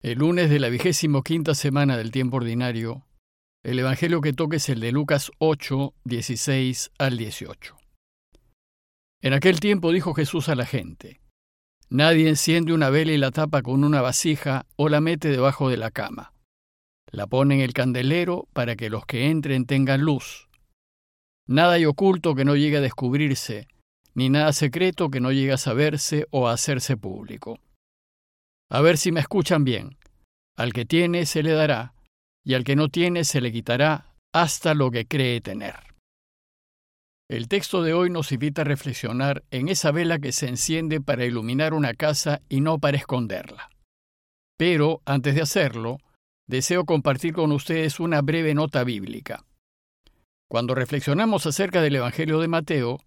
El lunes de la vigésimo quinta semana del tiempo ordinario, el Evangelio que toque es el de Lucas 8, 16 al 18. En aquel tiempo dijo Jesús a la gente, Nadie enciende una vela y la tapa con una vasija o la mete debajo de la cama. La pone en el candelero para que los que entren tengan luz. Nada hay oculto que no llegue a descubrirse, ni nada secreto que no llegue a saberse o a hacerse público. A ver si me escuchan bien. Al que tiene se le dará, y al que no tiene se le quitará hasta lo que cree tener. El texto de hoy nos invita a reflexionar en esa vela que se enciende para iluminar una casa y no para esconderla. Pero, antes de hacerlo, deseo compartir con ustedes una breve nota bíblica. Cuando reflexionamos acerca del Evangelio de Mateo,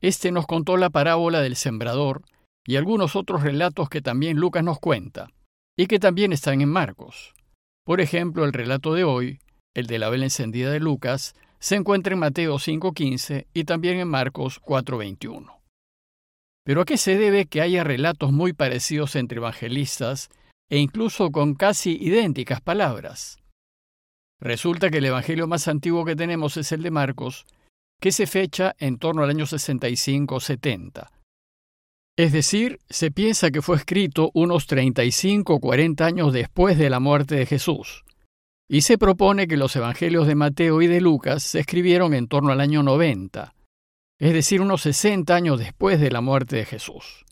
éste nos contó la parábola del sembrador y algunos otros relatos que también Lucas nos cuenta, y que también están en Marcos. Por ejemplo, el relato de hoy, el de la vela encendida de Lucas, se encuentra en Mateo 5.15 y también en Marcos 4.21. Pero ¿a qué se debe que haya relatos muy parecidos entre evangelistas e incluso con casi idénticas palabras? Resulta que el evangelio más antiguo que tenemos es el de Marcos, que se fecha en torno al año 65-70, es decir, se piensa que fue escrito unos 35 o 40 años después de la muerte de Jesús. Y se propone que los evangelios de Mateo y de Lucas se escribieron en torno al año 90, es decir, unos 60 años después de la muerte de Jesús.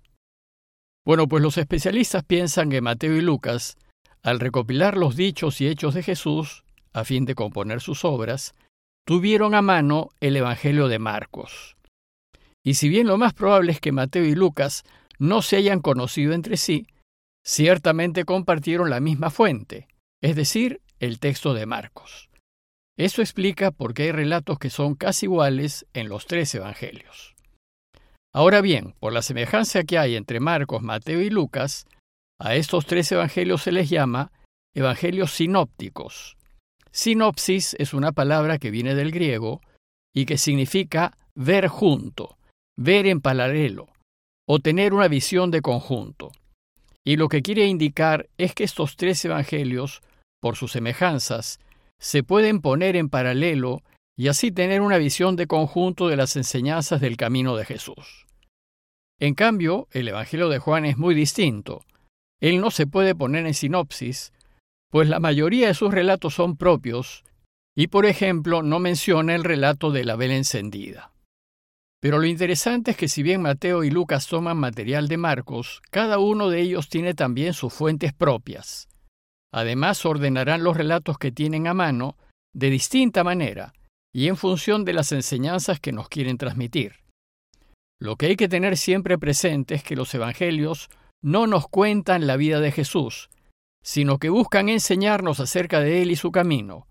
Bueno, pues los especialistas piensan que Mateo y Lucas, al recopilar los dichos y hechos de Jesús, a fin de componer sus obras, tuvieron a mano el Evangelio de Marcos. Y si bien lo más probable es que Mateo y Lucas no se hayan conocido entre sí, ciertamente compartieron la misma fuente, es decir, el texto de Marcos. Eso explica por qué hay relatos que son casi iguales en los tres evangelios. Ahora bien, por la semejanza que hay entre Marcos, Mateo y Lucas, a estos tres evangelios se les llama evangelios sinópticos. Sinopsis es una palabra que viene del griego y que significa ver junto, ver en paralelo o tener una visión de conjunto. Y lo que quiere indicar es que estos tres evangelios, por sus semejanzas, se pueden poner en paralelo y así tener una visión de conjunto de las enseñanzas del camino de Jesús. En cambio, el Evangelio de Juan es muy distinto. Él no se puede poner en sinopsis, pues la mayoría de sus relatos son propios, y por ejemplo no menciona el relato de la vela encendida. Pero lo interesante es que si bien Mateo y Lucas toman material de Marcos, cada uno de ellos tiene también sus fuentes propias. Además, ordenarán los relatos que tienen a mano de distinta manera y en función de las enseñanzas que nos quieren transmitir. Lo que hay que tener siempre presente es que los evangelios no nos cuentan la vida de Jesús, sino que buscan enseñarnos acerca de Él y su camino.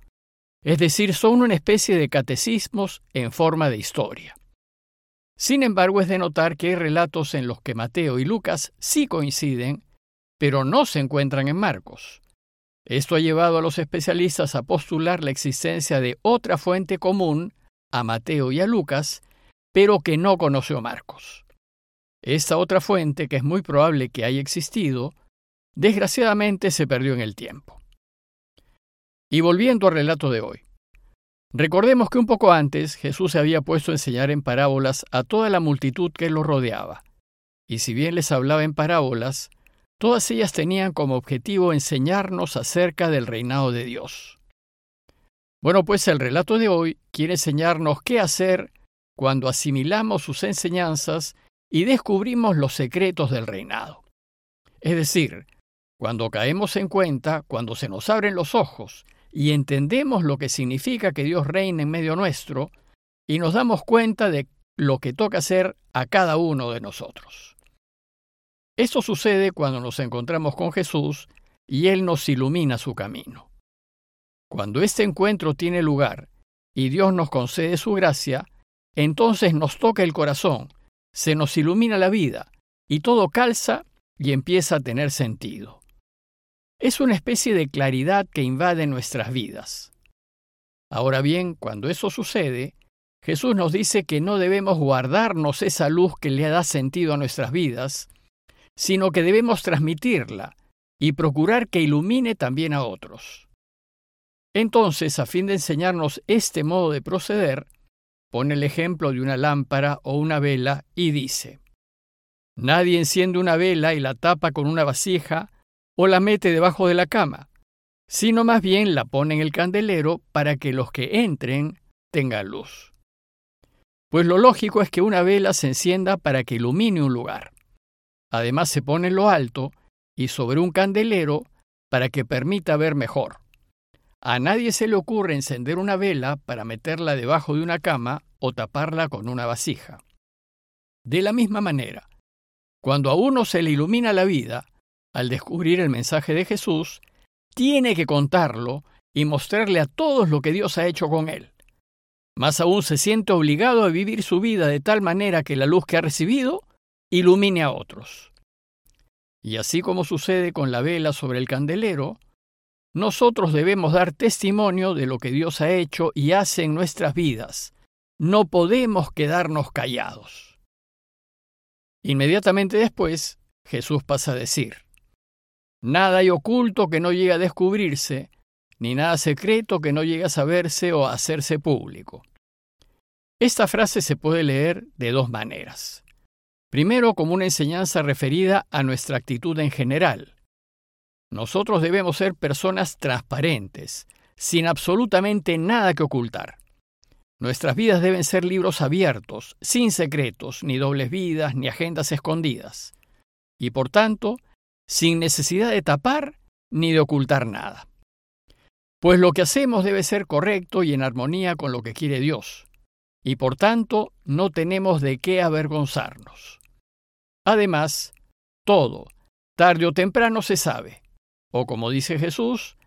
Es decir, son una especie de catecismos en forma de historia. Sin embargo, es de notar que hay relatos en los que Mateo y Lucas sí coinciden, pero no se encuentran en Marcos. Esto ha llevado a los especialistas a postular la existencia de otra fuente común a Mateo y a Lucas, pero que no conoció Marcos. Esta otra fuente, que es muy probable que haya existido, desgraciadamente se perdió en el tiempo. Y volviendo al relato de hoy. Recordemos que un poco antes Jesús se había puesto a enseñar en parábolas a toda la multitud que lo rodeaba. Y si bien les hablaba en parábolas, todas ellas tenían como objetivo enseñarnos acerca del reinado de Dios. Bueno, pues el relato de hoy quiere enseñarnos qué hacer cuando asimilamos sus enseñanzas y descubrimos los secretos del reinado. Es decir, cuando caemos en cuenta, cuando se nos abren los ojos y entendemos lo que significa que Dios reine en medio nuestro y nos damos cuenta de lo que toca hacer a cada uno de nosotros. Esto sucede cuando nos encontramos con Jesús y Él nos ilumina su camino. Cuando este encuentro tiene lugar y Dios nos concede su gracia, entonces nos toca el corazón, se nos ilumina la vida y todo calza y empieza a tener sentido. Es una especie de claridad que invade nuestras vidas. Ahora bien, cuando eso sucede, Jesús nos dice que no debemos guardarnos esa luz que le da sentido a nuestras vidas, sino que debemos transmitirla, y procurar que ilumine también a otros. Entonces, a fin de enseñarnos este modo de proceder, pone el ejemplo de una lámpara o una vela y dice, Nadie enciende una vela y la tapa con una vasija o la mete debajo de la cama, sino más bien la pone en el candelero para que los que entren tengan luz. Pues lo lógico es que una vela se encienda para que ilumine un lugar. Además se pone en lo alto y sobre un candelero para que permita ver mejor. A nadie se le ocurre encender una vela para meterla debajo de una cama o taparla con una vasija. De la misma manera, cuando a uno se le ilumina la vida, al descubrir el mensaje de Jesús, tiene que contarlo y mostrarle a todos lo que Dios ha hecho con él. Más aún se siente obligado a vivir su vida de tal manera que la luz que ha recibido ilumine a otros. Y así como sucede con la vela sobre el candelero, nosotros debemos dar testimonio de lo que Dios ha hecho y hace en nuestras vidas. No podemos quedarnos callados. Inmediatamente después, Jesús pasa a decir, Nada hay oculto que no llegue a descubrirse, ni nada secreto que no llegue a saberse o a hacerse público. Esta frase se puede leer de dos maneras. Primero, como una enseñanza referida a nuestra actitud en general. Nosotros debemos ser personas transparentes, sin absolutamente nada que ocultar. Nuestras vidas deben ser libros abiertos, sin secretos, ni dobles vidas, ni agendas escondidas. Y por tanto, sin necesidad de tapar ni de ocultar nada. Pues lo que hacemos debe ser correcto y en armonía con lo que quiere Dios, y por tanto no tenemos de qué avergonzarnos. Además, todo, tarde o temprano se sabe, o como dice Jesús,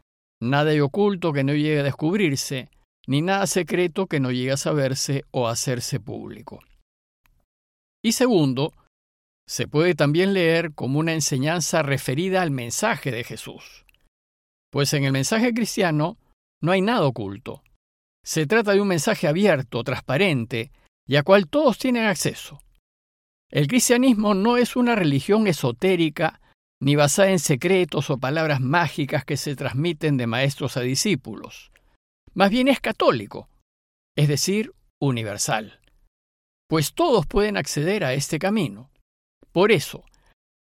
nada hay oculto que no llegue a descubrirse, ni nada secreto que no llegue a saberse o a hacerse público. Y segundo, se puede también leer como una enseñanza referida al mensaje de Jesús. Pues en el mensaje cristiano no hay nada oculto. Se trata de un mensaje abierto, transparente, y a cual todos tienen acceso. El cristianismo no es una religión esotérica ni basada en secretos o palabras mágicas que se transmiten de maestros a discípulos. Más bien es católico, es decir, universal. Pues todos pueden acceder a este camino. Por eso,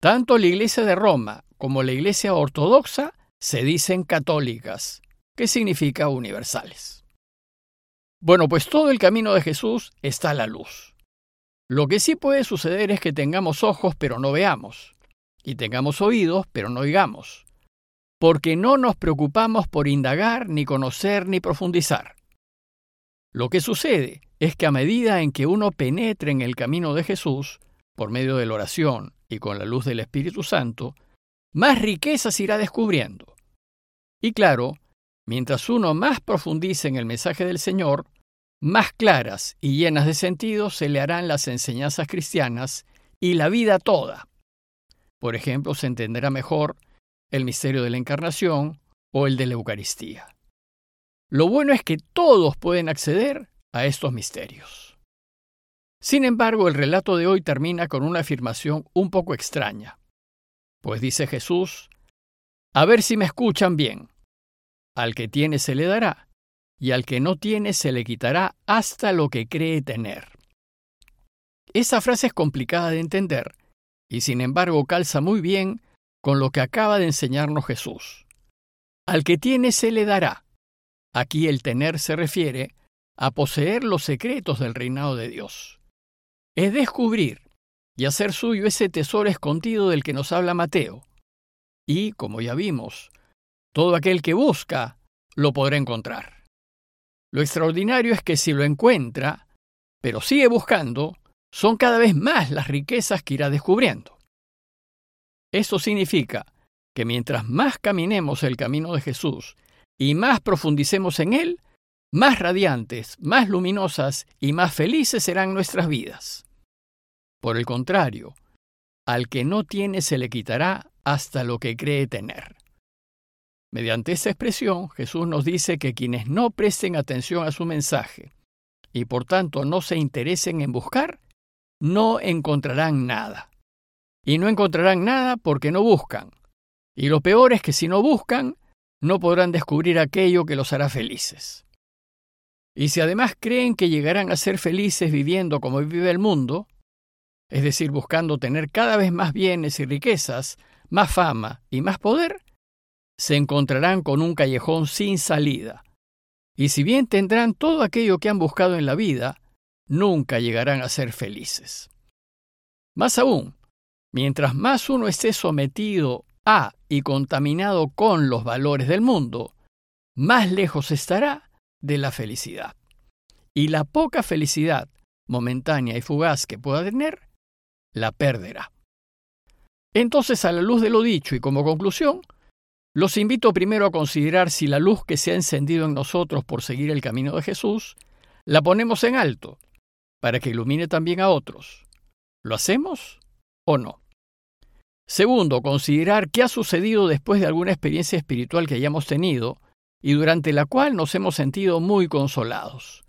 tanto la Iglesia de Roma como la Iglesia ortodoxa se dicen católicas, que significa universales. Bueno, pues todo el camino de Jesús está a la luz. Lo que sí puede suceder es que tengamos ojos pero no veamos, y tengamos oídos pero no oigamos, porque no nos preocupamos por indagar, ni conocer, ni profundizar. Lo que sucede es que a medida en que uno penetre en el camino de Jesús, por medio de la oración y con la luz del Espíritu Santo, más riquezas irá descubriendo. Y claro, mientras uno más profundice en el mensaje del Señor, más claras y llenas de sentido se le harán las enseñanzas cristianas y la vida toda. Por ejemplo, se entenderá mejor el misterio de la encarnación o el de la Eucaristía. Lo bueno es que todos pueden acceder a estos misterios. Sin embargo, el relato de hoy termina con una afirmación un poco extraña. Pues dice Jesús, a ver si me escuchan bien. Al que tiene se le dará, y al que no tiene se le quitará hasta lo que cree tener. Esa frase es complicada de entender, y sin embargo calza muy bien con lo que acaba de enseñarnos Jesús. Al que tiene se le dará. Aquí el tener se refiere a poseer los secretos del reinado de Dios es descubrir y hacer suyo ese tesoro escondido del que nos habla Mateo. Y, como ya vimos, todo aquel que busca lo podrá encontrar. Lo extraordinario es que si lo encuentra, pero sigue buscando, son cada vez más las riquezas que irá descubriendo. Eso significa que mientras más caminemos el camino de Jesús y más profundicemos en él, más radiantes, más luminosas y más felices serán nuestras vidas. Por el contrario, al que no tiene se le quitará hasta lo que cree tener. Mediante esta expresión, Jesús nos dice que quienes no presten atención a su mensaje y por tanto no se interesen en buscar, no encontrarán nada. Y no encontrarán nada porque no buscan. Y lo peor es que si no buscan, no podrán descubrir aquello que los hará felices. Y si además creen que llegarán a ser felices viviendo como vive el mundo, es decir, buscando tener cada vez más bienes y riquezas, más fama y más poder, se encontrarán con un callejón sin salida. Y si bien tendrán todo aquello que han buscado en la vida, nunca llegarán a ser felices. Más aún, mientras más uno esté sometido a y contaminado con los valores del mundo, más lejos estará de la felicidad. Y la poca felicidad momentánea y fugaz que pueda tener, la perderá. Entonces, a la luz de lo dicho y como conclusión, los invito primero a considerar si la luz que se ha encendido en nosotros por seguir el camino de Jesús, la ponemos en alto, para que ilumine también a otros. ¿Lo hacemos o no? Segundo, considerar qué ha sucedido después de alguna experiencia espiritual que hayamos tenido y durante la cual nos hemos sentido muy consolados.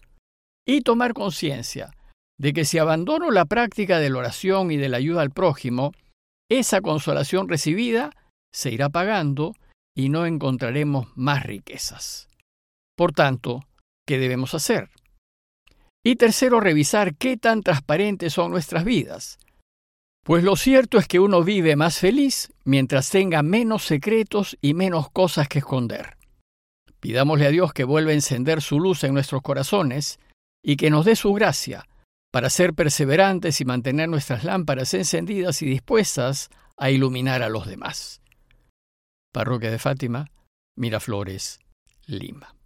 Y tomar conciencia de que si abandono la práctica de la oración y de la ayuda al prójimo, esa consolación recibida se irá pagando y no encontraremos más riquezas. Por tanto, ¿qué debemos hacer? Y tercero, revisar qué tan transparentes son nuestras vidas. Pues lo cierto es que uno vive más feliz mientras tenga menos secretos y menos cosas que esconder. Pidámosle a Dios que vuelva a encender su luz en nuestros corazones y que nos dé su gracia para ser perseverantes y mantener nuestras lámparas encendidas y dispuestas a iluminar a los demás. Parroquia de Fátima, Miraflores, Lima.